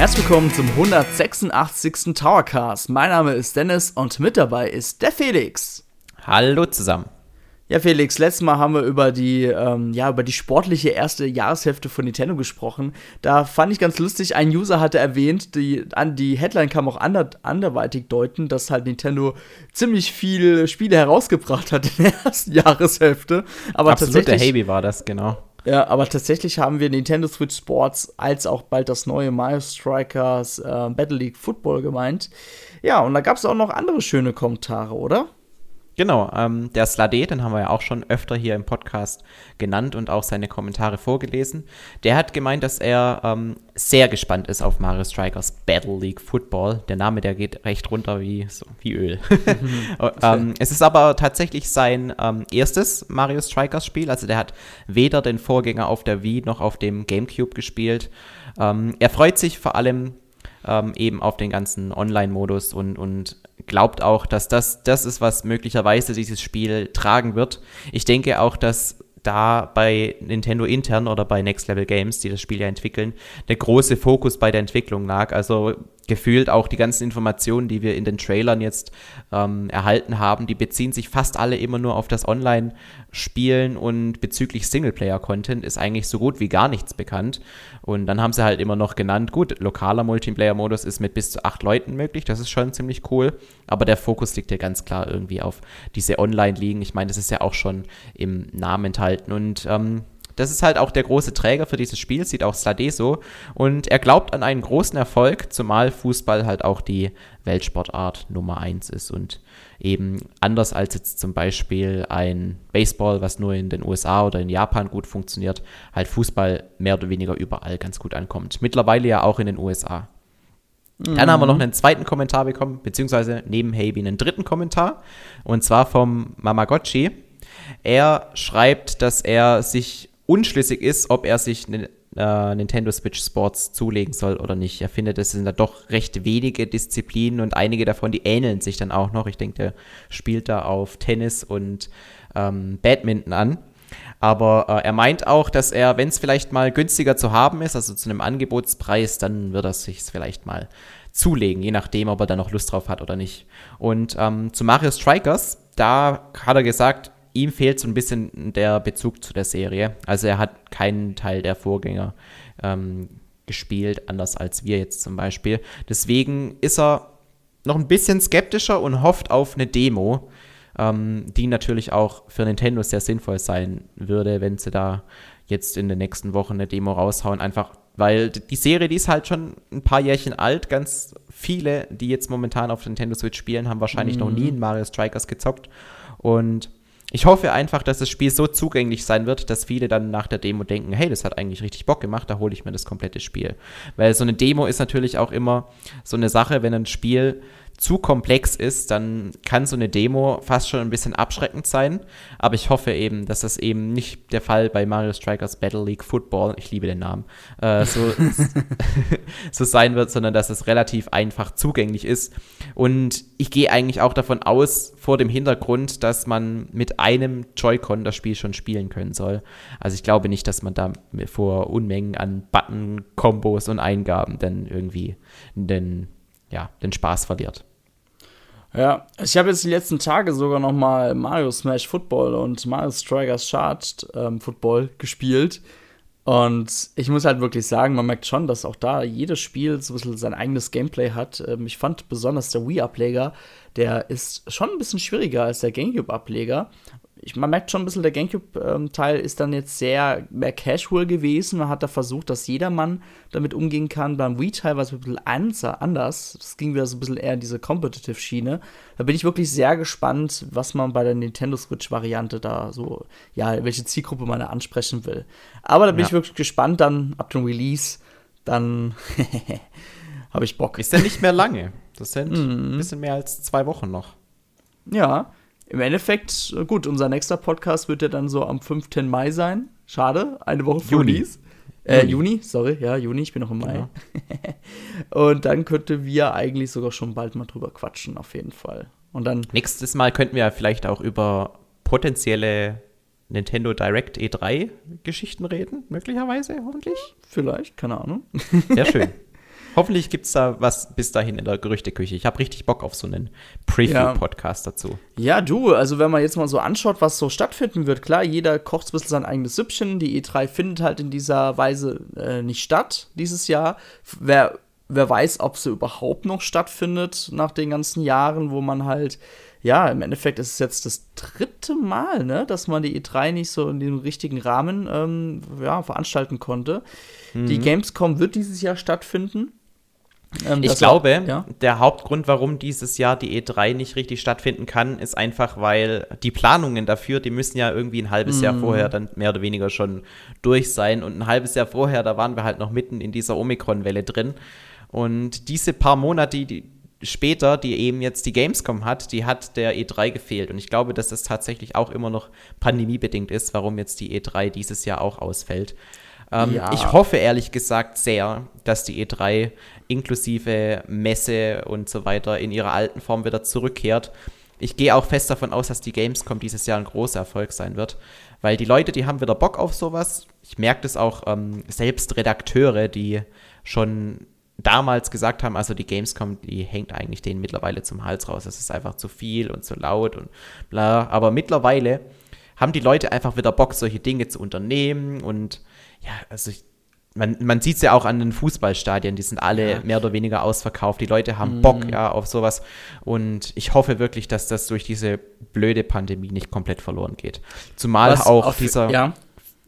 Herzlich willkommen zum 186. Towercast. Mein Name ist Dennis und mit dabei ist der Felix. Hallo zusammen. Ja, Felix, letztes Mal haben wir über die, ähm, ja, über die sportliche erste Jahreshälfte von Nintendo gesprochen. Da fand ich ganz lustig, ein User hatte erwähnt, die, an, die Headline kam auch ander, anderweitig deuten, dass halt Nintendo ziemlich viele Spiele herausgebracht hat in der ersten Jahreshälfte. Aber Absolut, tatsächlich, der Haby war das, genau. Ja, aber tatsächlich haben wir Nintendo Switch Sports als auch bald das neue Mario Strikers äh, Battle League Football gemeint. Ja, und da gab es auch noch andere schöne Kommentare, oder? Genau, ähm, der Slade, den haben wir ja auch schon öfter hier im Podcast genannt und auch seine Kommentare vorgelesen. Der hat gemeint, dass er ähm, sehr gespannt ist auf Mario Strikers Battle League Football. Der Name, der geht recht runter wie, so, wie Öl. ähm, es ist aber tatsächlich sein ähm, erstes Mario Strikers Spiel. Also der hat weder den Vorgänger auf der Wii noch auf dem GameCube gespielt. Ähm, er freut sich vor allem ähm, eben auf den ganzen Online-Modus und, und glaubt auch, dass das das ist, was möglicherweise dieses Spiel tragen wird. Ich denke auch, dass da bei Nintendo intern oder bei Next Level Games, die das Spiel ja entwickeln, der große Fokus bei der Entwicklung lag. Also gefühlt auch die ganzen Informationen, die wir in den Trailern jetzt ähm, erhalten haben, die beziehen sich fast alle immer nur auf das Online-Spielen und bezüglich Singleplayer-Content ist eigentlich so gut wie gar nichts bekannt. Und dann haben sie halt immer noch genannt, gut, lokaler Multiplayer-Modus ist mit bis zu acht Leuten möglich, das ist schon ziemlich cool, aber der Fokus liegt ja ganz klar irgendwie auf diese Online-Ligen. Ich meine, das ist ja auch schon im Namen enthalten und ähm, das ist halt auch der große Träger für dieses Spiel, sieht auch Slade so. Und er glaubt an einen großen Erfolg, zumal Fußball halt auch die Weltsportart Nummer 1 ist und eben anders als jetzt zum Beispiel ein Baseball, was nur in den USA oder in Japan gut funktioniert, halt Fußball mehr oder weniger überall ganz gut ankommt. Mittlerweile ja auch in den USA. Mhm. Dann haben wir noch einen zweiten Kommentar bekommen, beziehungsweise neben Haby einen dritten Kommentar, und zwar vom Mamagotchi. Er schreibt, dass er sich unschlüssig ist, ob er sich eine äh, Nintendo Switch Sports zulegen soll oder nicht. Er findet, es sind da doch recht wenige Disziplinen und einige davon, die ähneln sich dann auch noch. Ich denke, der spielt da auf Tennis und ähm, Badminton an. Aber äh, er meint auch, dass er, wenn es vielleicht mal günstiger zu haben ist, also zu einem Angebotspreis, dann wird er sich vielleicht mal zulegen, je nachdem, ob er da noch Lust drauf hat oder nicht. Und ähm, zu Mario Strikers, da hat er gesagt, ihm fehlt so ein bisschen der Bezug zu der Serie. Also er hat keinen Teil der Vorgänger ähm, gespielt, anders als wir jetzt zum Beispiel. Deswegen ist er noch ein bisschen skeptischer und hofft auf eine Demo, ähm, die natürlich auch für Nintendo sehr sinnvoll sein würde, wenn sie da jetzt in den nächsten Wochen eine Demo raushauen. Einfach weil die Serie, die ist halt schon ein paar Jährchen alt. Ganz viele, die jetzt momentan auf Nintendo Switch spielen, haben wahrscheinlich mhm. noch nie in Mario Strikers gezockt. Und ich hoffe einfach, dass das Spiel so zugänglich sein wird, dass viele dann nach der Demo denken, hey, das hat eigentlich richtig Bock gemacht, da hole ich mir das komplette Spiel. Weil so eine Demo ist natürlich auch immer so eine Sache, wenn ein Spiel zu komplex ist, dann kann so eine Demo fast schon ein bisschen abschreckend sein. Aber ich hoffe eben, dass das eben nicht der Fall bei Mario Strikers Battle League Football, ich liebe den Namen, äh, so, so sein wird, sondern dass es relativ einfach zugänglich ist. Und ich gehe eigentlich auch davon aus, vor dem Hintergrund, dass man mit einem Joy-Con das Spiel schon spielen können soll. Also ich glaube nicht, dass man da vor Unmengen an Button-Kombos und Eingaben dann irgendwie den, ja, den Spaß verliert. Ja, ich habe jetzt die letzten Tage sogar noch mal Mario Smash Football und Mario Strikers Charged ähm, Football gespielt. Und ich muss halt wirklich sagen, man merkt schon, dass auch da jedes Spiel so ein bisschen sein eigenes Gameplay hat. Ähm, ich fand besonders der Wii-Ableger, der ist schon ein bisschen schwieriger als der GameCube-Ableger ich, man merkt schon ein bisschen, der GameCube-Teil ähm, ist dann jetzt sehr mehr casual gewesen. Man hat da versucht, dass jedermann damit umgehen kann. Beim Wii-Teil war es ein bisschen anders. Das ging wieder so ein bisschen eher in diese Competitive-Schiene. Da bin ich wirklich sehr gespannt, was man bei der Nintendo Switch-Variante da so, ja, welche Zielgruppe man da ansprechen will. Aber da bin ja. ich wirklich gespannt dann ab dem Release. Dann habe ich Bock. Ist ja nicht mehr lange. Das sind mhm. ein bisschen mehr als zwei Wochen noch. Ja, im Endeffekt, äh, gut, unser nächster Podcast wird ja dann so am 5. Mai sein. Schade, eine Woche vor Juni. Äh, Juni. Juni, sorry, ja, Juni, ich bin noch im Mai. Genau. und dann könnten wir eigentlich sogar schon bald mal drüber quatschen, auf jeden Fall. Und dann. Nächstes Mal könnten wir vielleicht auch über potenzielle Nintendo Direct E3 Geschichten reden, möglicherweise, hoffentlich. Vielleicht, keine Ahnung. Sehr schön. Hoffentlich gibt es da was bis dahin in der Gerüchteküche. Ich habe richtig Bock auf so einen Preview-Podcast ja. dazu. Ja, du, also wenn man jetzt mal so anschaut, was so stattfinden wird, klar, jeder kocht ein bisschen sein eigenes Süppchen. Die E3 findet halt in dieser Weise äh, nicht statt dieses Jahr. Wer, wer weiß, ob sie überhaupt noch stattfindet nach den ganzen Jahren, wo man halt ja, im Endeffekt ist es jetzt das dritte Mal, ne, dass man die E3 nicht so in dem richtigen Rahmen ähm, ja, veranstalten konnte. Mhm. Die Gamescom wird dieses Jahr stattfinden. Ähm, ich glaube, auch, ja? der Hauptgrund, warum dieses Jahr die E3 nicht richtig stattfinden kann, ist einfach, weil die Planungen dafür, die müssen ja irgendwie ein halbes mhm. Jahr vorher dann mehr oder weniger schon durch sein. Und ein halbes Jahr vorher, da waren wir halt noch mitten in dieser Omikron-Welle drin. Und diese paar Monate, die, später, die eben jetzt die Gamescom hat, die hat der E3 gefehlt. Und ich glaube, dass das tatsächlich auch immer noch pandemiebedingt ist, warum jetzt die E3 dieses Jahr auch ausfällt. Ähm, ja. Ich hoffe ehrlich gesagt sehr, dass die E3 inklusive Messe und so weiter in ihrer alten Form wieder zurückkehrt. Ich gehe auch fest davon aus, dass die Gamescom dieses Jahr ein großer Erfolg sein wird, weil die Leute, die haben wieder Bock auf sowas. Ich merke das auch ähm, selbst Redakteure, die schon damals gesagt haben, also die Gamescom, die hängt eigentlich denen mittlerweile zum Hals raus. Es ist einfach zu viel und zu laut und bla. Aber mittlerweile haben die Leute einfach wieder Bock, solche Dinge zu unternehmen. Und ja, also ich, man, man sieht es ja auch an den Fußballstadien, die sind alle ja. mehr oder weniger ausverkauft. Die Leute haben mhm. Bock ja auf sowas. Und ich hoffe wirklich, dass das durch diese blöde Pandemie nicht komplett verloren geht. Zumal Was auch dieser. Ja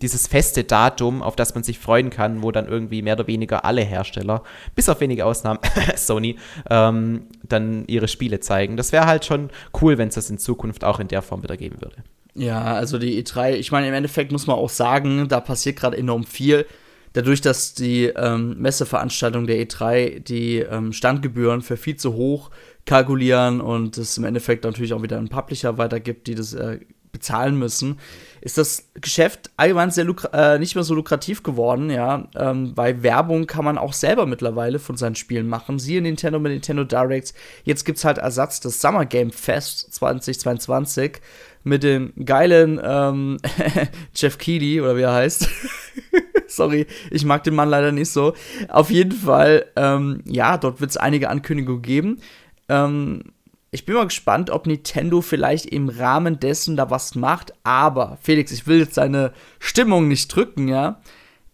dieses feste Datum, auf das man sich freuen kann, wo dann irgendwie mehr oder weniger alle Hersteller, bis auf wenige Ausnahmen, Sony, ähm, dann ihre Spiele zeigen. Das wäre halt schon cool, wenn es das in Zukunft auch in der Form wieder geben würde. Ja, also die E3, ich meine, im Endeffekt muss man auch sagen, da passiert gerade enorm viel. Dadurch, dass die ähm, Messeveranstaltung der E3 die ähm, Standgebühren für viel zu hoch kalkulieren und es im Endeffekt natürlich auch wieder einen Publisher weitergibt, die das äh, bezahlen müssen, ist das Geschäft allgemein sehr äh, nicht mehr so lukrativ geworden, ja. Ähm, weil Werbung kann man auch selber mittlerweile von seinen Spielen machen. Siehe Nintendo mit Nintendo Directs. Jetzt gibt es halt Ersatz des Summer Game Fest 2022 mit dem geilen ähm, Jeff Keighley oder wie er heißt. Sorry, ich mag den Mann leider nicht so. Auf jeden Fall, ähm, ja, dort wird es einige Ankündigungen geben. Ähm, ich bin mal gespannt, ob Nintendo vielleicht im Rahmen dessen da was macht. Aber, Felix, ich will jetzt deine Stimmung nicht drücken, ja.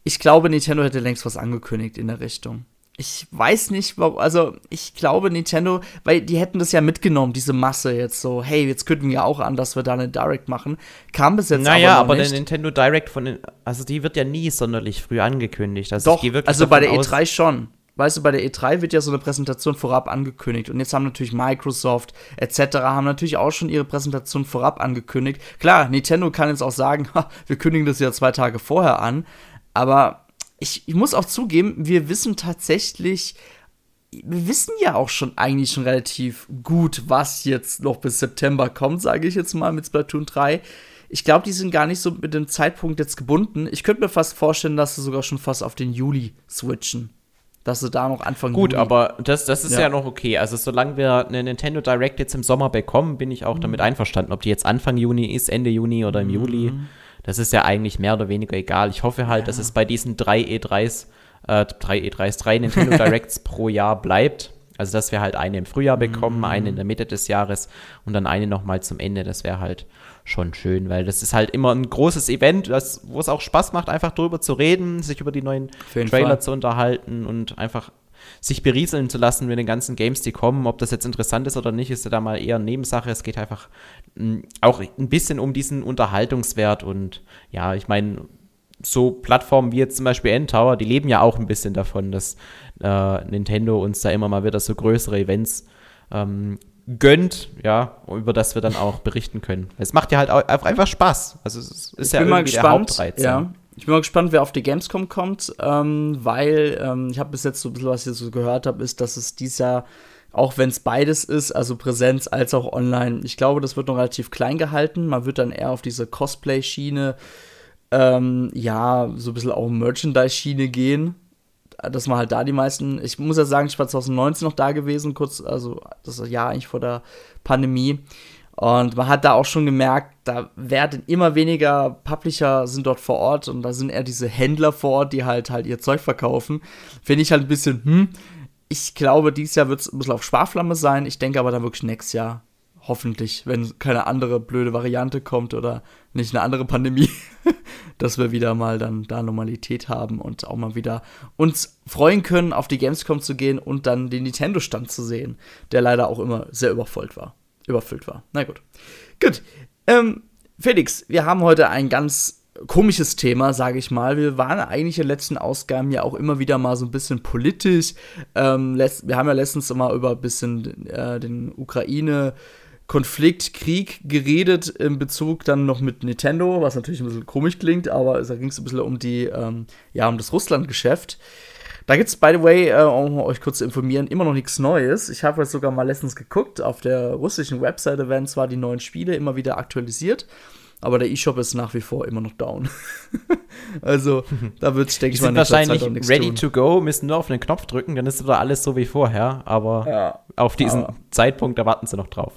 Ich glaube, Nintendo hätte längst was angekündigt in der Richtung. Ich weiß nicht, warum, also ich glaube Nintendo, weil die hätten das ja mitgenommen, diese Masse jetzt so, hey, jetzt könnten wir auch an, dass wir da eine Direct machen. Kam bis jetzt naja, aber, aber nicht. der Nintendo Direct von den, also die wird ja nie sonderlich früh angekündigt. Also Doch, also bei der E3 schon weißt du, bei der E3 wird ja so eine Präsentation vorab angekündigt. Und jetzt haben natürlich Microsoft etc. haben natürlich auch schon ihre Präsentation vorab angekündigt. Klar, Nintendo kann jetzt auch sagen, wir kündigen das ja zwei Tage vorher an. Aber ich, ich muss auch zugeben, wir wissen tatsächlich, wir wissen ja auch schon eigentlich schon relativ gut, was jetzt noch bis September kommt, sage ich jetzt mal mit Splatoon 3. Ich glaube, die sind gar nicht so mit dem Zeitpunkt jetzt gebunden. Ich könnte mir fast vorstellen, dass sie sogar schon fast auf den Juli switchen dass sie da noch anfangen. Gut, Juli. aber das, das ist ja. ja. noch okay. Also solange wir eine Nintendo Direct jetzt im Sommer bekommen, bin ich auch mhm. damit einverstanden. Ob die jetzt Anfang Juni ist, Ende Juni oder im mhm. Juli, das ist ja eigentlich mehr oder weniger egal. Ich hoffe halt, ja. dass es bei diesen drei E3s, äh, drei E3s, drei Nintendo Directs pro Jahr bleibt. Also dass wir halt eine im Frühjahr bekommen, mhm. eine in der Mitte des Jahres und dann eine nochmal zum Ende. Das wäre halt schon schön, weil das ist halt immer ein großes Event, das, wo es auch Spaß macht, einfach drüber zu reden, sich über die neuen Trailer Fall. zu unterhalten und einfach sich berieseln zu lassen mit den ganzen Games, die kommen. Ob das jetzt interessant ist oder nicht, ist ja da mal eher eine Nebensache. Es geht einfach mm, auch ein bisschen um diesen Unterhaltungswert und ja, ich meine, so Plattformen wie jetzt zum Beispiel N-Tower, die leben ja auch ein bisschen davon, dass äh, Nintendo uns da immer mal wieder so größere Events ähm, gönnt, ja, über das wir dann auch berichten können. Es macht ja halt auch einfach Spaß. Also es ist ich ja irgendwie gespannt, der Hauptreiz. Ja. Ich bin mal gespannt, wer auf die Gamescom kommt, ähm, weil ähm, ich habe bis jetzt so ein bisschen, was ich so gehört habe, ist, dass es dieses Jahr, auch wenn es beides ist, also Präsenz als auch online, ich glaube, das wird noch relativ klein gehalten. Man wird dann eher auf diese Cosplay-Schiene, ähm, ja, so ein bisschen auch Merchandise-Schiene gehen dass man halt da die meisten, ich muss ja sagen, ich war 2019 noch da gewesen, kurz, also das Jahr eigentlich vor der Pandemie. Und man hat da auch schon gemerkt, da werden immer weniger Publisher sind dort vor Ort und da sind eher diese Händler vor Ort, die halt halt ihr Zeug verkaufen. Finde ich halt ein bisschen, hm, ich glaube, dieses Jahr wird es ein bisschen auf Sparflamme sein. Ich denke aber dann wirklich nächstes Jahr hoffentlich, wenn keine andere blöde Variante kommt oder nicht eine andere Pandemie, dass wir wieder mal dann da Normalität haben und auch mal wieder uns freuen können, auf die Gamescom zu gehen und dann den Nintendo-Stand zu sehen, der leider auch immer sehr überfüllt war. Überfüllt war. Na gut. Gut. Ähm, Felix, wir haben heute ein ganz komisches Thema, sage ich mal. Wir waren eigentlich in den letzten Ausgaben ja auch immer wieder mal so ein bisschen politisch. Ähm, wir haben ja letztens immer über ein bisschen äh, den Ukraine- Konflikt, Krieg geredet in Bezug dann noch mit Nintendo, was natürlich ein bisschen komisch klingt, aber da ging es ein bisschen um die, ähm, ja, um das Russland-Geschäft. Da gibt es, by the way, äh, um euch kurz zu informieren, immer noch nichts Neues. Ich habe jetzt sogar mal letztens geguckt. Auf der russischen Webseite werden zwar die neuen Spiele immer wieder aktualisiert, aber der E-Shop ist nach wie vor immer noch down. also, da wird es, denke ich mal, nicht wahrscheinlich ready tun. to go, müssen nur auf einen Knopf drücken, dann ist wieder alles so wie vorher. Aber ja, auf diesen aber Zeitpunkt, da warten sie noch drauf.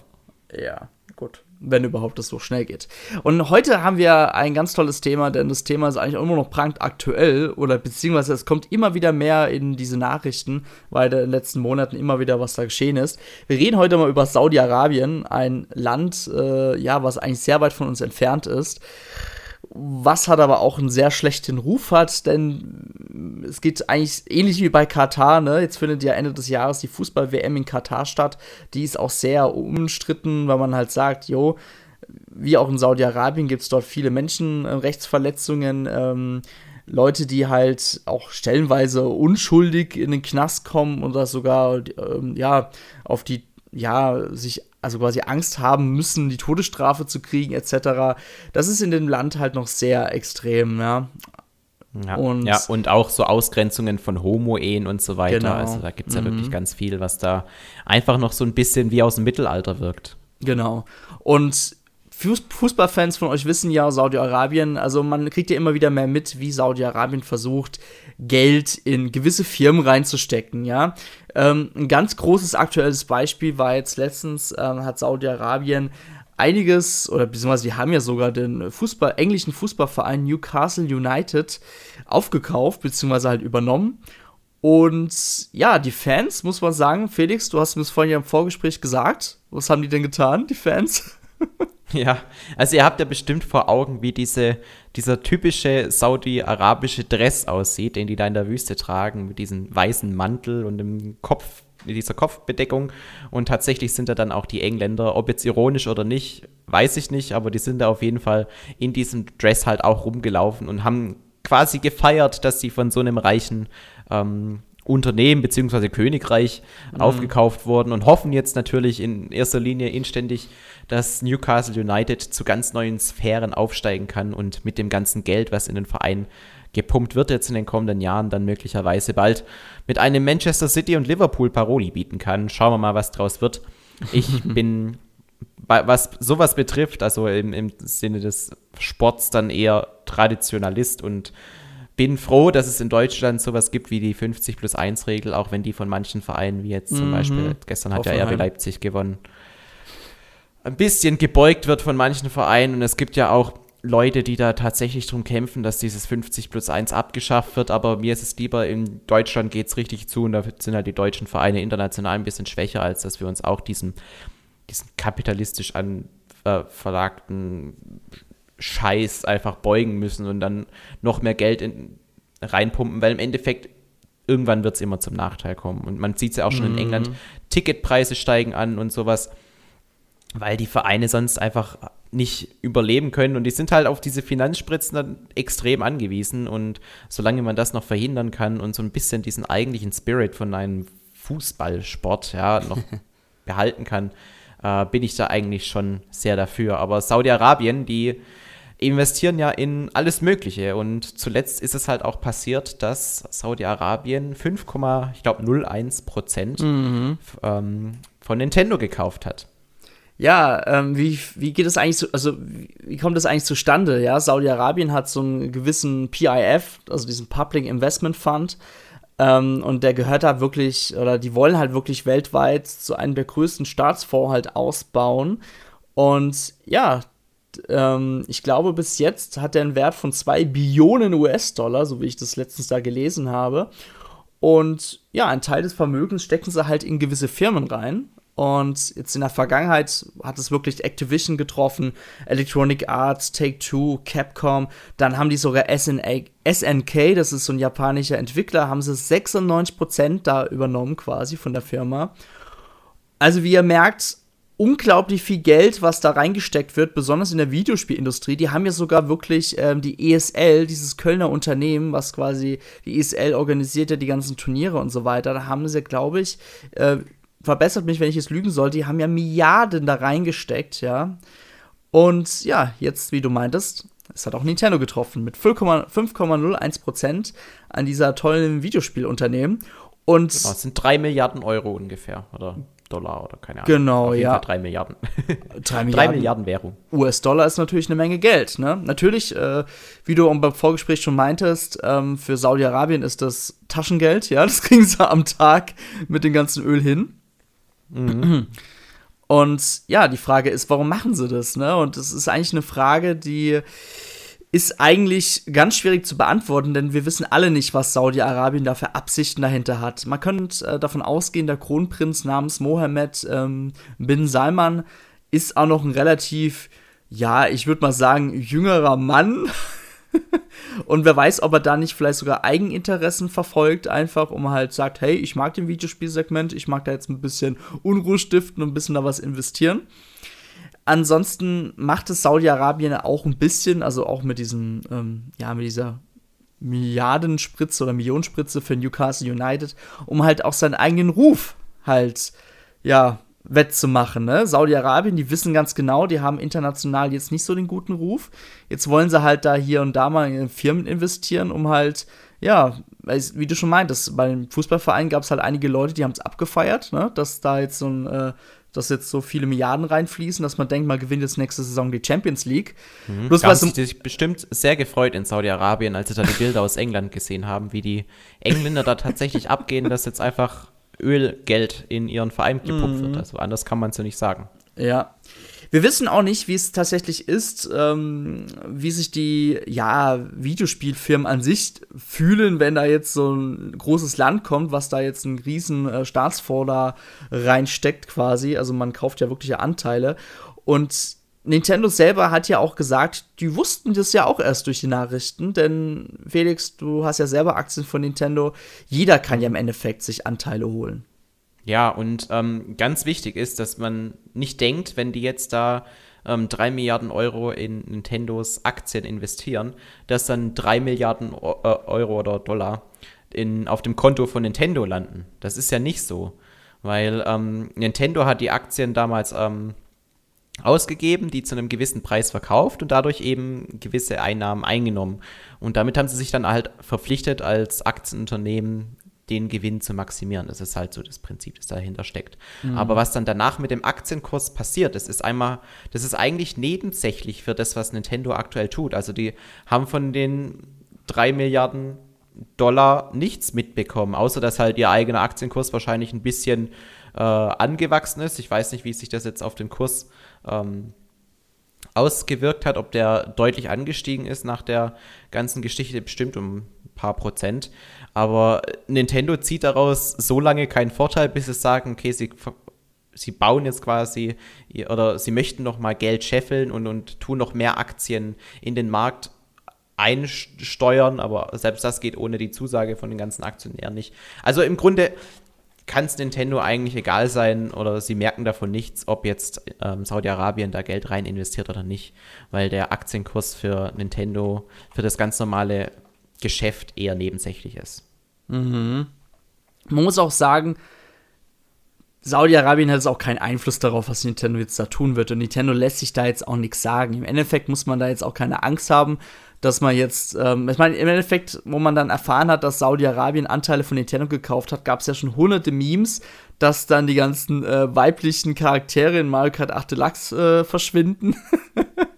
Ja, gut. Wenn überhaupt das so schnell geht. Und heute haben wir ein ganz tolles Thema, denn das Thema ist eigentlich immer noch brandaktuell oder beziehungsweise es kommt immer wieder mehr in diese Nachrichten, weil in den letzten Monaten immer wieder was da geschehen ist. Wir reden heute mal über Saudi-Arabien, ein Land, äh, ja, was eigentlich sehr weit von uns entfernt ist was hat aber auch einen sehr schlechten Ruf hat, denn es geht eigentlich ähnlich wie bei Katar, ne? Jetzt findet ja Ende des Jahres die Fußball-WM in Katar statt. Die ist auch sehr umstritten, weil man halt sagt, jo, wie auch in Saudi-Arabien gibt es dort viele Menschenrechtsverletzungen, ähm, Leute, die halt auch stellenweise unschuldig in den Knast kommen oder sogar ähm, ja auf die ja sich also quasi Angst haben müssen, die Todesstrafe zu kriegen, etc. Das ist in dem Land halt noch sehr extrem, ja. Ja, und, ja, und auch so Ausgrenzungen von Homo-Ehen und so weiter. Genau. Also da gibt es ja mhm. wirklich ganz viel, was da einfach noch so ein bisschen wie aus dem Mittelalter wirkt. Genau. Und Fußballfans von euch wissen ja, Saudi-Arabien, also man kriegt ja immer wieder mehr mit, wie Saudi-Arabien versucht, Geld in gewisse Firmen reinzustecken, ja. Ähm, ein ganz großes aktuelles Beispiel war jetzt letztens, ähm, hat Saudi-Arabien einiges, oder beziehungsweise die haben ja sogar den Fußball, englischen Fußballverein Newcastle United aufgekauft, beziehungsweise halt übernommen. Und ja, die Fans, muss man sagen, Felix, du hast mir das vorhin ja im Vorgespräch gesagt. Was haben die denn getan, die Fans? Ja, also ihr habt ja bestimmt vor Augen, wie diese, dieser typische saudi-arabische Dress aussieht, den die da in der Wüste tragen, mit diesem weißen Mantel und dem Kopf, mit dieser Kopfbedeckung. Und tatsächlich sind da dann auch die Engländer, ob jetzt ironisch oder nicht, weiß ich nicht, aber die sind da auf jeden Fall in diesem Dress halt auch rumgelaufen und haben quasi gefeiert, dass sie von so einem reichen ähm, Unternehmen bzw. Königreich mhm. aufgekauft wurden und hoffen jetzt natürlich in erster Linie inständig, dass Newcastle United zu ganz neuen Sphären aufsteigen kann und mit dem ganzen Geld, was in den Verein gepumpt wird jetzt in den kommenden Jahren, dann möglicherweise bald mit einem Manchester City und Liverpool Paroli bieten kann. Schauen wir mal, was draus wird. Ich bin, was sowas betrifft, also im, im Sinne des Sports dann eher Traditionalist und bin froh, dass es in Deutschland sowas gibt wie die 50 plus 1 Regel, auch wenn die von manchen Vereinen, wie jetzt zum mhm. Beispiel, gestern hat ja RB Leipzig gewonnen, ein bisschen gebeugt wird von manchen Vereinen. Und es gibt ja auch Leute, die da tatsächlich drum kämpfen, dass dieses 50 plus 1 abgeschafft wird, aber mir ist es lieber, in Deutschland geht es richtig zu. Und da sind halt die deutschen Vereine international ein bisschen schwächer, als dass wir uns auch diesem, diesen kapitalistisch an äh, verlagten Scheiß einfach beugen müssen und dann noch mehr Geld in, reinpumpen, weil im Endeffekt irgendwann wird es immer zum Nachteil kommen. Und man sieht es ja auch schon mhm. in England, Ticketpreise steigen an und sowas weil die Vereine sonst einfach nicht überleben können und die sind halt auf diese Finanzspritzen dann extrem angewiesen und solange man das noch verhindern kann und so ein bisschen diesen eigentlichen Spirit von einem Fußballsport ja noch behalten kann, äh, bin ich da eigentlich schon sehr dafür. Aber Saudi-Arabien, die investieren ja in alles Mögliche und zuletzt ist es halt auch passiert, dass Saudi-Arabien 5, ich glaube 01 Prozent mhm. ähm, von Nintendo gekauft hat. Ja, ähm, wie, wie geht es eigentlich so, also wie kommt das eigentlich zustande? Ja, Saudi-Arabien hat so einen gewissen PIF, also diesen Public Investment Fund, ähm, und der gehört da wirklich, oder die wollen halt wirklich weltweit zu einem der größten Staatsfonds halt ausbauen. Und ja, ähm, ich glaube, bis jetzt hat er einen Wert von 2 Billionen US-Dollar, so wie ich das letztens da gelesen habe. Und ja, ein Teil des Vermögens stecken sie halt in gewisse Firmen rein. Und jetzt in der Vergangenheit hat es wirklich Activision getroffen, Electronic Arts, Take-Two, Capcom. Dann haben die sogar SNK, das ist so ein japanischer Entwickler, haben sie 96% da übernommen quasi von der Firma. Also wie ihr merkt, unglaublich viel Geld, was da reingesteckt wird, besonders in der Videospielindustrie. Die haben ja sogar wirklich ähm, die ESL, dieses Kölner Unternehmen, was quasi die ESL organisiert ja die ganzen Turniere und so weiter. Da haben sie, glaube ich, äh, verbessert mich, wenn ich es lügen soll, die haben ja Milliarden da reingesteckt, ja. Und ja, jetzt, wie du meintest, es hat auch Nintendo getroffen mit 5,01% an dieser tollen Videospielunternehmen. Und genau, es sind 3 Milliarden Euro ungefähr, oder Dollar oder keine Ahnung. Genau, Auf jeden ja. Fall 3 Milliarden. 3 Milliarden. 3 Milliarden Währung. US-Dollar ist natürlich eine Menge Geld. Ne? Natürlich, äh, wie du beim Vorgespräch schon meintest, ähm, für Saudi-Arabien ist das Taschengeld. Ja, das kriegen sie am Tag mit dem ganzen Öl hin. Mhm. Und ja, die Frage ist, warum machen sie das? Ne? Und das ist eigentlich eine Frage, die ist eigentlich ganz schwierig zu beantworten, denn wir wissen alle nicht, was Saudi-Arabien da für Absichten dahinter hat. Man könnte äh, davon ausgehen, der Kronprinz namens Mohammed ähm, bin Salman ist auch noch ein relativ, ja, ich würde mal sagen, jüngerer Mann. und wer weiß, ob er da nicht vielleicht sogar Eigeninteressen verfolgt, einfach um halt sagt, hey, ich mag den Videospielsegment, ich mag da jetzt ein bisschen Unruhe stiften und ein bisschen da was investieren. Ansonsten macht es Saudi-Arabien auch ein bisschen, also auch mit diesem, ähm, ja, mit dieser Milliardenspritze oder Millionenspritze für Newcastle United, um halt auch seinen eigenen Ruf halt, ja, wettzumachen. Ne? Saudi-Arabien, die wissen ganz genau, die haben international jetzt nicht so den guten Ruf. Jetzt wollen sie halt da hier und da mal in Firmen investieren, um halt, ja, wie du schon meintest, beim Fußballverein gab es halt einige Leute, die haben es abgefeiert, ne? dass da jetzt so ein, äh, dass jetzt so viele Milliarden reinfließen, dass man denkt, man gewinnt jetzt nächste Saison die Champions League. Mhm. Bloß was sich bestimmt sehr gefreut in Saudi-Arabien, als sie da die Bilder aus England gesehen haben, wie die Engländer da tatsächlich abgehen, dass jetzt einfach Ölgeld in ihren Verein gepumpt mhm. wird. Also anders kann man es ja nicht sagen. Ja. Wir wissen auch nicht, wie es tatsächlich ist, ähm, wie sich die ja, Videospielfirmen an sich fühlen, wenn da jetzt so ein großes Land kommt, was da jetzt einen riesen äh, Staatsfonds reinsteckt quasi. Also man kauft ja wirkliche Anteile. Und Nintendo selber hat ja auch gesagt, die wussten das ja auch erst durch die Nachrichten, denn Felix, du hast ja selber Aktien von Nintendo. Jeder kann ja im Endeffekt sich Anteile holen. Ja, und ähm, ganz wichtig ist, dass man nicht denkt, wenn die jetzt da ähm, 3 Milliarden Euro in Nintendos Aktien investieren, dass dann 3 Milliarden äh, Euro oder Dollar in, auf dem Konto von Nintendo landen. Das ist ja nicht so, weil ähm, Nintendo hat die Aktien damals ähm, ausgegeben, die zu einem gewissen Preis verkauft und dadurch eben gewisse Einnahmen eingenommen. Und damit haben sie sich dann halt verpflichtet, als Aktienunternehmen den Gewinn zu maximieren. Das ist halt so das Prinzip, das dahinter steckt. Mhm. Aber was dann danach mit dem Aktienkurs passiert, das ist einmal, das ist eigentlich nebensächlich für das, was Nintendo aktuell tut. Also die haben von den drei Milliarden Dollar nichts mitbekommen, außer dass halt ihr eigener Aktienkurs wahrscheinlich ein bisschen äh, angewachsen ist. Ich weiß nicht, wie sich das jetzt auf den Kurs ähm, ausgewirkt hat, ob der deutlich angestiegen ist nach der ganzen Geschichte, bestimmt um ein paar Prozent. Aber Nintendo zieht daraus so lange keinen Vorteil, bis sie sagen, okay, sie, sie bauen jetzt quasi oder sie möchten noch mal Geld scheffeln und, und tun noch mehr Aktien in den Markt einsteuern, aber selbst das geht ohne die Zusage von den ganzen Aktionären nicht. Also im Grunde kann es Nintendo eigentlich egal sein oder sie merken davon nichts, ob jetzt ähm, Saudi-Arabien da Geld rein investiert oder nicht, weil der Aktienkurs für Nintendo für das ganz normale Geschäft eher nebensächlich ist. Mhm. Man muss auch sagen, Saudi-Arabien hat jetzt auch keinen Einfluss darauf, was Nintendo jetzt da tun wird. Und Nintendo lässt sich da jetzt auch nichts sagen. Im Endeffekt muss man da jetzt auch keine Angst haben, dass man jetzt, ähm, ich meine, im Endeffekt, wo man dann erfahren hat, dass Saudi-Arabien Anteile von Nintendo gekauft hat, gab es ja schon hunderte Memes, dass dann die ganzen äh, weiblichen Charaktere in Mario Kart 8 Deluxe äh, verschwinden.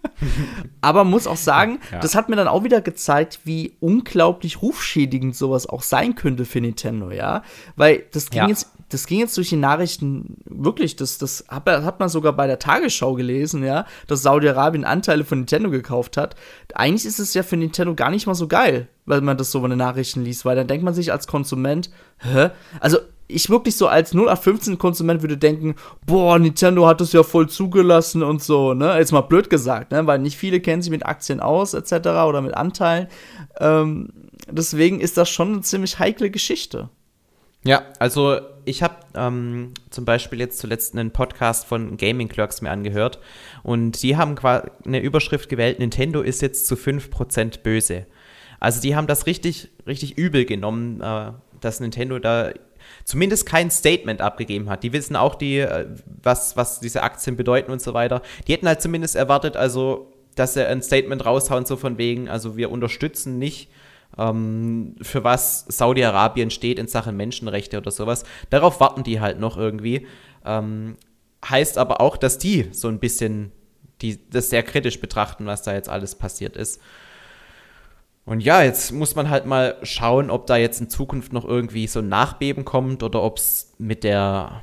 Aber muss auch sagen, ja. das hat mir dann auch wieder gezeigt, wie unglaublich rufschädigend sowas auch sein könnte für Nintendo, ja. Weil das ging ja. jetzt das ging jetzt durch die Nachrichten wirklich, das, das hat, hat man sogar bei der Tagesschau gelesen, ja, dass Saudi-Arabien Anteile von Nintendo gekauft hat. Eigentlich ist es ja für Nintendo gar nicht mal so geil, wenn man das so in den Nachrichten liest, weil dann denkt man sich als Konsument, hä? Also ich wirklich so als 0 auf 15 Konsument würde denken, boah, Nintendo hat das ja voll zugelassen und so, ne? Jetzt mal blöd gesagt, ne? Weil nicht viele kennen sich mit Aktien aus, etc. oder mit Anteilen. Ähm, deswegen ist das schon eine ziemlich heikle Geschichte. Ja, also ich habe ähm, zum Beispiel jetzt zuletzt einen Podcast von Gaming Clerks mir angehört und die haben eine Überschrift gewählt, Nintendo ist jetzt zu 5% böse. Also die haben das richtig, richtig übel genommen, äh, dass Nintendo da zumindest kein Statement abgegeben hat. Die wissen auch, die, äh, was, was diese Aktien bedeuten und so weiter. Die hätten halt zumindest erwartet, also, dass sie ein Statement raushauen, so von wegen, also wir unterstützen nicht ähm, für was Saudi-Arabien steht in Sachen Menschenrechte oder sowas. Darauf warten die halt noch irgendwie. Ähm, heißt aber auch, dass die so ein bisschen die, das sehr kritisch betrachten, was da jetzt alles passiert ist. Und ja, jetzt muss man halt mal schauen, ob da jetzt in Zukunft noch irgendwie so ein Nachbeben kommt oder ob es mit der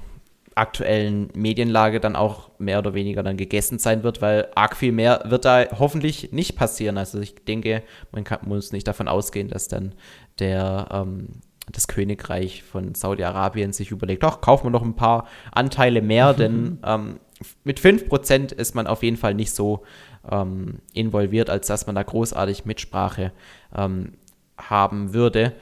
aktuellen Medienlage dann auch mehr oder weniger dann gegessen sein wird, weil arg viel mehr wird da hoffentlich nicht passieren. Also ich denke, man kann, muss nicht davon ausgehen, dass dann der ähm, das Königreich von Saudi-Arabien sich überlegt, doch, kaufen wir noch ein paar Anteile mehr, denn ähm, mit 5% ist man auf jeden Fall nicht so ähm, involviert, als dass man da großartig Mitsprache ähm, haben würde.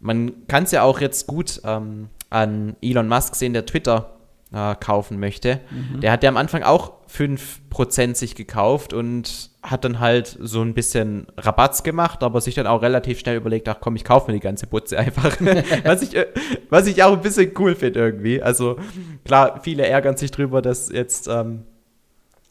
Man kann es ja auch jetzt gut ähm, an Elon Musk sehen, der Twitter äh, kaufen möchte. Mhm. Der hat ja am Anfang auch 5% sich gekauft und hat dann halt so ein bisschen Rabatz gemacht, aber sich dann auch relativ schnell überlegt, ach komm, ich kaufe mir die ganze Putze einfach. was, ich, äh, was ich auch ein bisschen cool finde irgendwie. Also klar, viele ärgern sich drüber, dass jetzt ähm,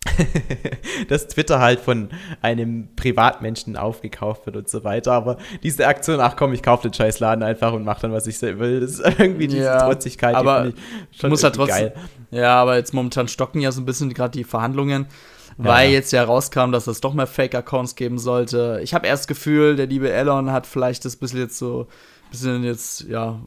dass Twitter halt von einem Privatmenschen aufgekauft wird und so weiter. Aber diese Aktion, ach komm, ich kaufe den scheiß Laden einfach und mache dann, was ich will, das ist irgendwie diese ja, Trotzigkeit, aber die schon muss halt trotzdem, geil. Ja, aber jetzt momentan stocken ja so ein bisschen gerade die Verhandlungen. Weil ja. jetzt ja rauskam, dass es doch mehr Fake-Accounts geben sollte. Ich habe erst das Gefühl, der liebe Elon hat vielleicht das bisschen jetzt so, bisschen jetzt, ja,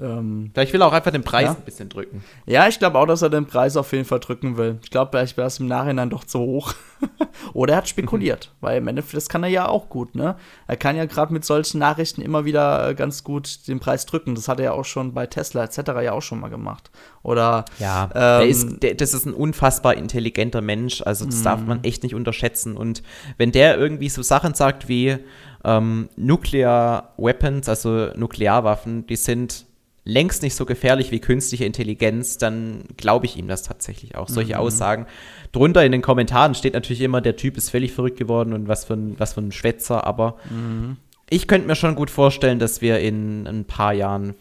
ähm, vielleicht will er auch einfach den Preis ja? ein bisschen drücken. Ja, ich glaube auch, dass er den Preis auf jeden Fall drücken will. Ich glaube, vielleicht wäre es im Nachhinein doch zu hoch. Oder er hat spekuliert, weil im Endeffekt, das kann er ja auch gut, ne? Er kann ja gerade mit solchen Nachrichten immer wieder äh, ganz gut den Preis drücken. Das hat er ja auch schon bei Tesla etc. ja auch schon mal gemacht. Oder ja, ähm, der ist, der, das ist ein unfassbar intelligenter Mensch. Also das darf man mhm. echt nicht unterschätzen. Und wenn der irgendwie so Sachen sagt wie ähm, Nuclear Weapons, also Nuklearwaffen, die sind längst nicht so gefährlich wie künstliche Intelligenz, dann glaube ich ihm das tatsächlich auch. Solche mhm. Aussagen. Drunter in den Kommentaren steht natürlich immer, der Typ ist völlig verrückt geworden und was für ein, was für ein Schwätzer, aber mhm. ich könnte mir schon gut vorstellen, dass wir in ein paar Jahren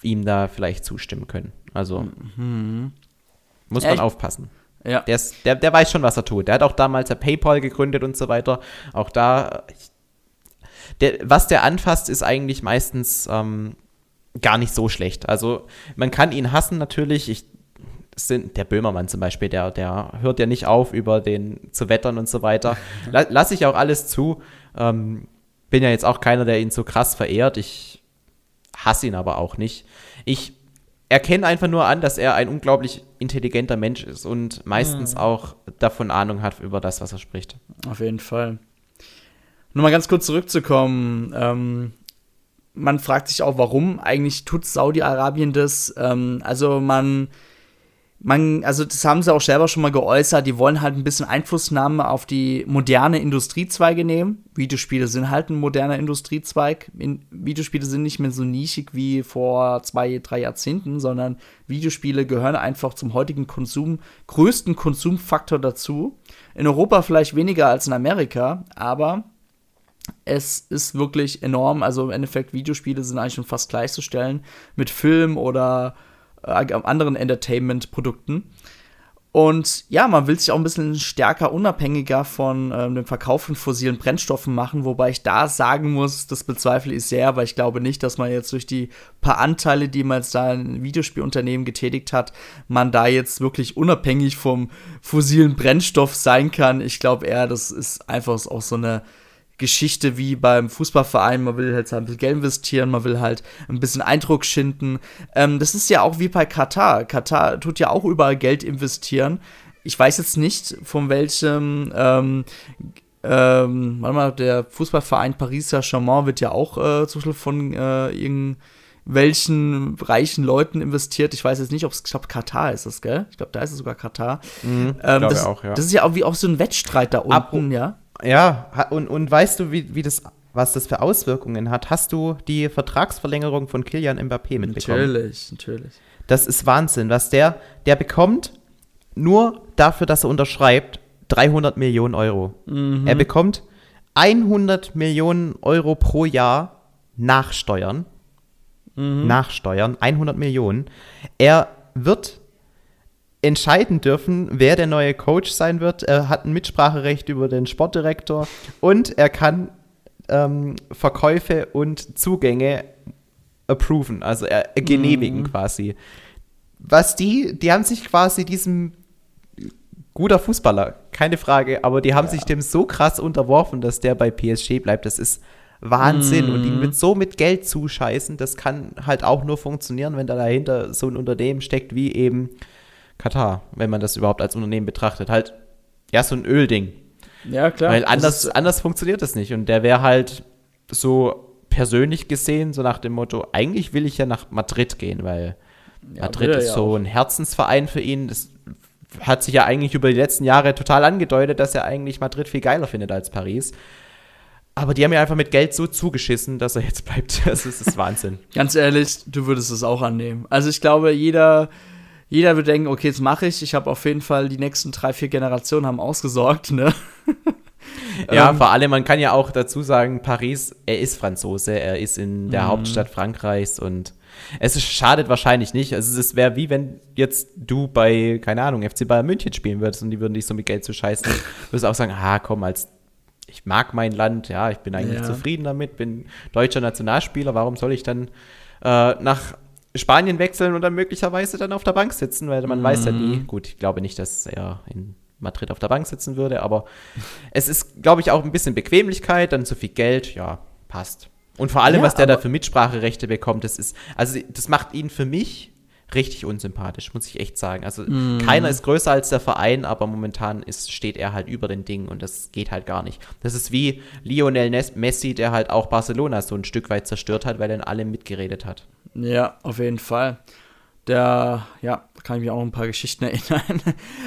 ihm da vielleicht zustimmen können. Also mhm. muss man Echt? aufpassen. Ja. Der, ist, der, der weiß schon, was er tut. Der hat auch damals ja PayPal gegründet und so weiter. Auch da, der, was der anfasst, ist eigentlich meistens ähm, gar nicht so schlecht. Also man kann ihn hassen natürlich. Ich, sind, der Böhmermann zum Beispiel, der, der hört ja nicht auf, über den zu wettern und so weiter. Lass ich auch alles zu. Ähm, bin ja jetzt auch keiner, der ihn so krass verehrt. Ich hasse ihn aber auch nicht. Ich erkenne einfach nur an, dass er ein unglaublich intelligenter Mensch ist und meistens mhm. auch davon Ahnung hat über das, was er spricht. Auf jeden Fall. Nur mal ganz kurz zurückzukommen. Ähm, man fragt sich auch, warum eigentlich tut Saudi-Arabien das. Ähm, also man, man, also das haben sie auch selber schon mal geäußert, die wollen halt ein bisschen Einflussnahme auf die moderne Industriezweige nehmen. Videospiele sind halt ein moderner Industriezweig. In, Videospiele sind nicht mehr so nischig wie vor zwei, drei Jahrzehnten, sondern Videospiele gehören einfach zum heutigen Konsum, größten Konsumfaktor dazu. In Europa vielleicht weniger als in Amerika, aber es ist wirklich enorm. Also im Endeffekt, Videospiele sind eigentlich schon fast gleichzustellen mit Film oder äh, anderen Entertainment-Produkten. Und ja, man will sich auch ein bisschen stärker unabhängiger von ähm, dem Verkauf von fossilen Brennstoffen machen, wobei ich da sagen muss, das bezweifle ich sehr, weil ich glaube nicht, dass man jetzt durch die paar Anteile, die man jetzt da in Videospielunternehmen getätigt hat, man da jetzt wirklich unabhängig vom fossilen Brennstoff sein kann. Ich glaube eher, das ist einfach auch so eine Geschichte wie beim Fußballverein. Man will halt ein bisschen Geld investieren, man will halt ein bisschen Eindruck schinden. Ähm, das ist ja auch wie bei Katar. Katar tut ja auch überall Geld investieren. Ich weiß jetzt nicht, von welchem ähm, ähm, warte mal, der Fußballverein Paris Saint-Germain wird ja auch äh, zum Beispiel von äh, irgendwelchen reichen Leuten investiert. Ich weiß jetzt nicht, ob es, ich glaube, Katar ist das, gell? Ich glaube, da ist es sogar Katar. Mhm, ähm, das, auch, ja. das ist ja auch wie auch so ein Wettstreit da unten, Ab, ja. Ja, und, und weißt du, wie, wie das, was das für Auswirkungen hat? Hast du die Vertragsverlängerung von Kilian Mbappé mitbekommen? Natürlich, natürlich. Das ist Wahnsinn, was der, der bekommt nur dafür, dass er unterschreibt, 300 Millionen Euro. Mhm. Er bekommt 100 Millionen Euro pro Jahr nach Steuern. Mhm. Nach Steuern, 100 Millionen. Er wird entscheiden dürfen, wer der neue Coach sein wird. Er hat ein Mitspracherecht über den Sportdirektor und er kann ähm, Verkäufe und Zugänge approven, also äh, genehmigen mhm. quasi. Was die, die haben sich quasi diesem guter Fußballer, keine Frage, aber die haben ja. sich dem so krass unterworfen, dass der bei PSG bleibt. Das ist Wahnsinn. Mm. Und ihn mit so mit Geld zuscheißen, das kann halt auch nur funktionieren, wenn da dahinter so ein Unternehmen steckt wie eben Katar, wenn man das überhaupt als Unternehmen betrachtet. Halt, ja, so ein Ölding. Ja, klar. Weil anders, anders funktioniert das nicht. Und der wäre halt so persönlich gesehen, so nach dem Motto, eigentlich will ich ja nach Madrid gehen, weil ja, Madrid ist ja so auch. ein Herzensverein für ihn. Das hat sich ja eigentlich über die letzten Jahre total angedeutet, dass er eigentlich Madrid viel geiler findet als Paris. Aber die haben ja einfach mit Geld so zugeschissen, dass er jetzt bleibt. Das ist, das Wahnsinn. Ganz ehrlich, du würdest es auch annehmen. Also ich glaube, jeder, jeder wird denken, okay, jetzt mache ich. Ich habe auf jeden Fall die nächsten drei, vier Generationen haben ausgesorgt, ne? ja, ähm, vor allem, man kann ja auch dazu sagen, Paris, er ist Franzose, er ist in der mhm. Hauptstadt Frankreichs und es ist, schadet wahrscheinlich nicht. Also es wäre wie wenn jetzt du bei, keine Ahnung, FC Bayern München spielen würdest und die würden dich so mit Geld zu scheißen. Du würdest auch sagen, ah, komm, als ich mag mein Land, ja, ich bin eigentlich ja. zufrieden damit, bin deutscher Nationalspieler, warum soll ich dann äh, nach Spanien wechseln und dann möglicherweise dann auf der Bank sitzen, weil man mhm. weiß ja nie. Gut, ich glaube nicht, dass er in Madrid auf der Bank sitzen würde, aber es ist, glaube ich, auch ein bisschen Bequemlichkeit, dann zu viel Geld, ja, passt. Und vor allem, ja, was der da für Mitspracherechte bekommt, das ist, also das macht ihn für mich richtig unsympathisch, muss ich echt sagen. Also mm. keiner ist größer als der Verein, aber momentan ist, steht er halt über den Dingen und das geht halt gar nicht. Das ist wie Lionel Messi, der halt auch Barcelona so ein Stück weit zerstört hat, weil er in allem mitgeredet hat. Ja, auf jeden Fall. Der, ja, kann ich mich auch noch ein paar Geschichten erinnern.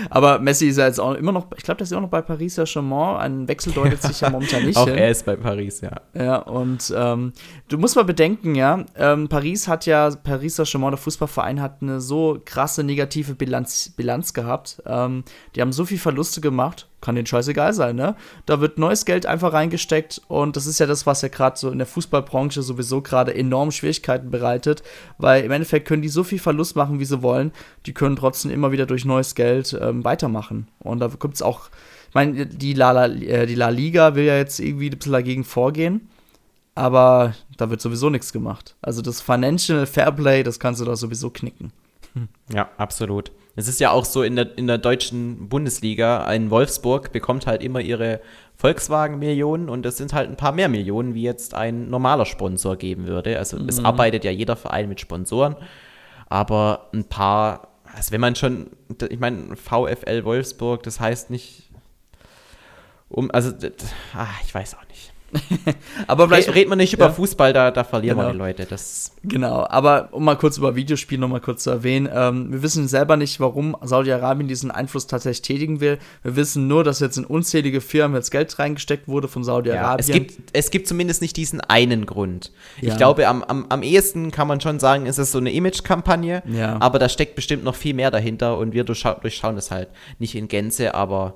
Aber Messi ist ja jetzt auch immer noch, ich glaube, der ist auch noch bei Paris Saint-Germain. Ein Wechsel deutet sich ja momentan nicht. auch hin. er ist bei Paris, ja. Ja, und ähm, du musst mal bedenken, ja, ähm, Paris hat ja, Paris Saint-Germain, der Fußballverein, hat eine so krasse negative Bilanz, Bilanz gehabt. Ähm, die haben so viel Verluste gemacht kann denen scheißegal sein, ne? Da wird neues Geld einfach reingesteckt und das ist ja das, was ja gerade so in der Fußballbranche sowieso gerade enorm Schwierigkeiten bereitet, weil im Endeffekt können die so viel Verlust machen, wie sie wollen, die können trotzdem immer wieder durch neues Geld ähm, weitermachen. Und da gibt es auch, ich meine, die La, La, äh, die La Liga will ja jetzt irgendwie ein bisschen dagegen vorgehen, aber da wird sowieso nichts gemacht. Also das Financial Fairplay, das kannst du da sowieso knicken. Ja, absolut. Es ist ja auch so in der, in der deutschen Bundesliga, ein Wolfsburg bekommt halt immer ihre Volkswagen-Millionen und das sind halt ein paar mehr Millionen, wie jetzt ein normaler Sponsor geben würde. Also mhm. es arbeitet ja jeder Verein mit Sponsoren, aber ein paar, also wenn man schon, ich meine, VfL Wolfsburg, das heißt nicht, um, also, ach, ich weiß auch nicht. aber vielleicht redet man nicht über ja. Fußball, da, da verlieren genau. wir die Leute. Das genau, aber um mal kurz über Videospiele noch mal kurz zu erwähnen, ähm, wir wissen selber nicht, warum Saudi-Arabien diesen Einfluss tatsächlich tätigen will. Wir wissen nur, dass jetzt in unzählige Firmen jetzt Geld reingesteckt wurde von Saudi-Arabien. Ja, es, gibt, es gibt zumindest nicht diesen einen Grund. Ja. Ich glaube, am, am, am ehesten kann man schon sagen, ist es so eine Image-Kampagne, ja. aber da steckt bestimmt noch viel mehr dahinter und wir durchscha durchschauen das halt nicht in Gänze, aber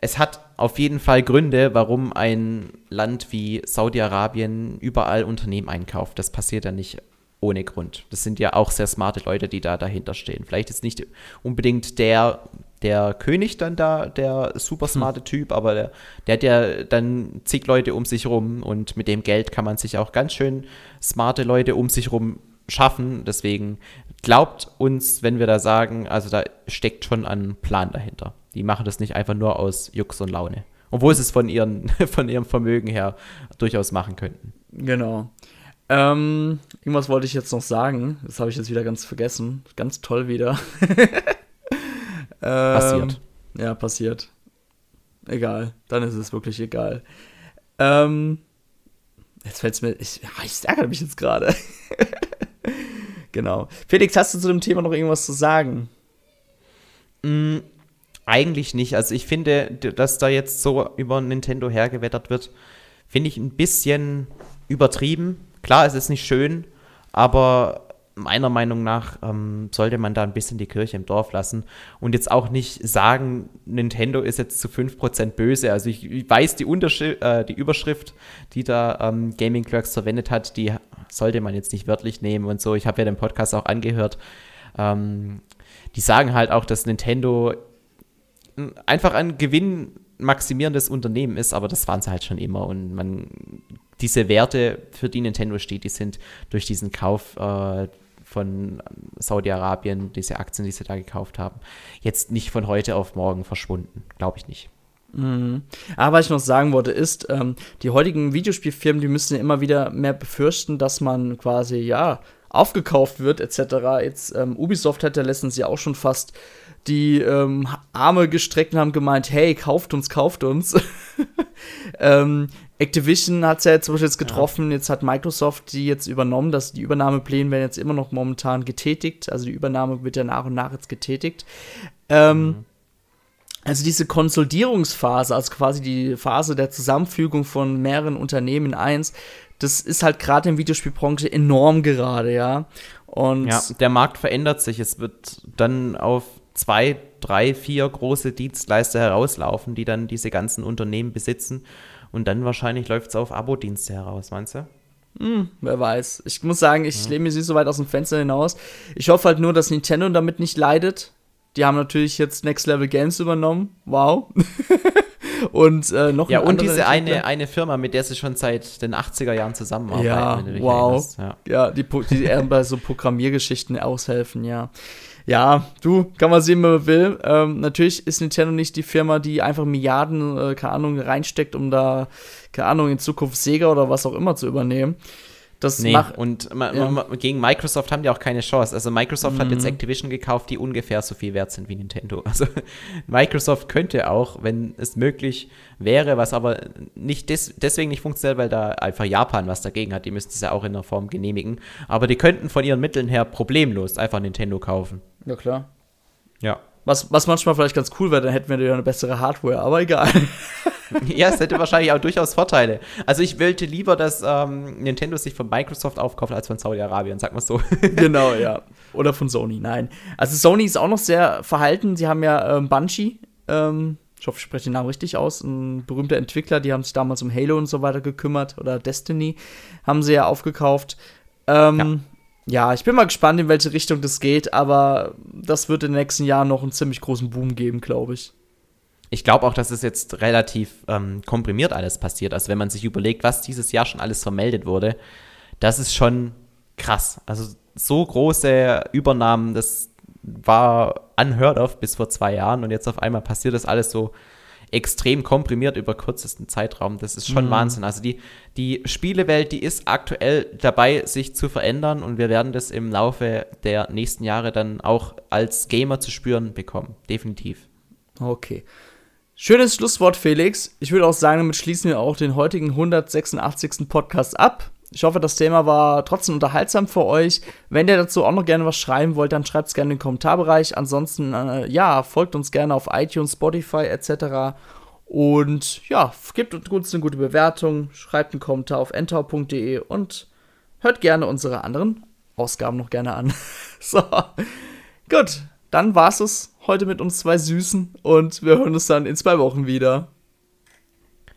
es hat auf jeden Fall Gründe, warum ein Land wie Saudi-Arabien überall Unternehmen einkauft. Das passiert ja nicht ohne Grund. Das sind ja auch sehr smarte Leute, die da dahinter stehen. Vielleicht ist nicht unbedingt der, der König dann da, der super smarte hm. Typ, aber der, der hat ja dann zig Leute um sich rum und mit dem Geld kann man sich auch ganz schön smarte Leute um sich rum schaffen. Deswegen glaubt uns, wenn wir da sagen, also da steckt schon ein Plan dahinter. Die machen das nicht einfach nur aus Jux und Laune. Obwohl sie es von, ihren, von ihrem Vermögen her durchaus machen könnten. Genau. Ähm, irgendwas wollte ich jetzt noch sagen. Das habe ich jetzt wieder ganz vergessen. Ganz toll wieder. ähm, passiert. Ja, passiert. Egal. Dann ist es wirklich egal. Ähm, jetzt fällt es mir. Ich, ich ärgere mich jetzt gerade. genau. Felix, hast du zu dem Thema noch irgendwas zu sagen? Mm, eigentlich nicht. Also ich finde, dass da jetzt so über Nintendo hergewettert wird, finde ich ein bisschen übertrieben. Klar, es ist nicht schön, aber meiner Meinung nach ähm, sollte man da ein bisschen die Kirche im Dorf lassen und jetzt auch nicht sagen, Nintendo ist jetzt zu 5% böse. Also ich, ich weiß, die, äh, die Überschrift, die da ähm, Gaming Clerks verwendet hat, die sollte man jetzt nicht wörtlich nehmen und so. Ich habe ja den Podcast auch angehört. Ähm, die sagen halt auch, dass Nintendo einfach ein gewinnmaximierendes Unternehmen ist, aber das waren sie halt schon immer und man diese Werte, für die Nintendo steht, die sind durch diesen Kauf äh, von Saudi-Arabien, diese Aktien, die sie da gekauft haben, jetzt nicht von heute auf morgen verschwunden. Glaube ich nicht. Mhm. Aber was ich noch sagen wollte, ist, ähm, die heutigen Videospielfirmen, die müssen ja immer wieder mehr befürchten, dass man quasi, ja, aufgekauft wird, etc. Jetzt, ähm, Ubisoft hat ja letztens ja auch schon fast die ähm, Arme gestreckt und haben gemeint, hey, kauft uns, kauft uns. ähm, Activision hat es ja jetzt zum Beispiel jetzt getroffen, ja. jetzt hat Microsoft die jetzt übernommen, dass die Übernahmepläne werden jetzt immer noch momentan getätigt, also die Übernahme wird ja nach und nach jetzt getätigt. Ähm, mhm. Also diese Konsolidierungsphase, also quasi die Phase der Zusammenfügung von mehreren Unternehmen in eins, das ist halt gerade der Videospielbranche enorm gerade, ja. Und ja, der Markt verändert sich. Es wird dann auf zwei, drei, vier große Dienstleister herauslaufen, die dann diese ganzen Unternehmen besitzen. Und dann wahrscheinlich läuft es auf Abo-Dienste heraus, meinst du? Hm, wer weiß. Ich muss sagen, ich ja. lehne mich nicht so weit aus dem Fenster hinaus. Ich hoffe halt nur, dass Nintendo damit nicht leidet. Die haben natürlich jetzt Next Level Games übernommen. Wow. und äh, noch Ja, und diese eine, eine Firma, mit der sie schon seit den 80er Jahren zusammenarbeiten. Ja, wow. Ja. ja, die, die eher bei so Programmiergeschichten aushelfen, ja. Ja, du, kann man sehen, wenn man will. Ähm, natürlich ist Nintendo nicht die Firma, die einfach Milliarden, äh, keine Ahnung, reinsteckt, um da, keine Ahnung, in Zukunft Sega oder was auch immer zu übernehmen. Das nee, und ma, ja. gegen Microsoft haben die auch keine Chance. Also Microsoft mhm. hat jetzt mhm. Activision gekauft, die ungefähr so viel wert sind wie Nintendo. Also Microsoft könnte auch, wenn es möglich wäre, was aber nicht des, deswegen nicht funktioniert, weil da einfach Japan was dagegen hat. Die müssten es ja auch in der Form genehmigen. Aber die könnten von ihren Mitteln her problemlos einfach Nintendo kaufen. Ja, klar. Ja. Was, was manchmal vielleicht ganz cool wäre, dann hätten wir ja eine bessere Hardware, aber egal. ja, es hätte wahrscheinlich auch durchaus Vorteile. Also ich wollte lieber, dass ähm, Nintendo sich von Microsoft aufkauft als von Saudi-Arabien, sag mal so. genau, ja. Oder von Sony, nein. Also Sony ist auch noch sehr verhalten. Sie haben ja ähm, Bungie, ähm, ich hoffe, ich spreche den Namen richtig aus, ein berühmter Entwickler, die haben sich damals um Halo und so weiter gekümmert oder Destiny, haben sie ja aufgekauft. Ähm, ja. ja, ich bin mal gespannt, in welche Richtung das geht, aber das wird in den nächsten Jahren noch einen ziemlich großen Boom geben, glaube ich ich glaube auch, dass es jetzt relativ ähm, komprimiert alles passiert. Also wenn man sich überlegt, was dieses Jahr schon alles vermeldet wurde, das ist schon krass. Also so große Übernahmen, das war unheard of bis vor zwei Jahren und jetzt auf einmal passiert das alles so extrem komprimiert über kürzesten Zeitraum. Das ist schon mhm. Wahnsinn. Also die, die Spielewelt, die ist aktuell dabei, sich zu verändern und wir werden das im Laufe der nächsten Jahre dann auch als Gamer zu spüren bekommen. Definitiv. Okay. Schönes Schlusswort, Felix. Ich würde auch sagen, damit schließen wir auch den heutigen 186. Podcast ab. Ich hoffe, das Thema war trotzdem unterhaltsam für euch. Wenn ihr dazu auch noch gerne was schreiben wollt, dann schreibt es gerne in den Kommentarbereich. Ansonsten, äh, ja, folgt uns gerne auf iTunes, Spotify etc. Und ja, gebt uns eine gute Bewertung, schreibt einen Kommentar auf entau.de und hört gerne unsere anderen Ausgaben noch gerne an. so, gut, dann war's es heute mit uns zwei Süßen und wir hören uns dann in zwei Wochen wieder.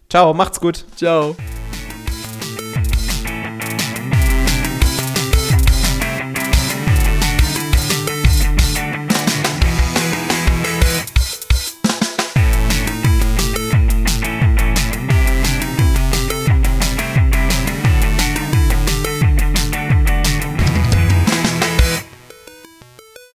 Ciao, macht's gut. Ciao.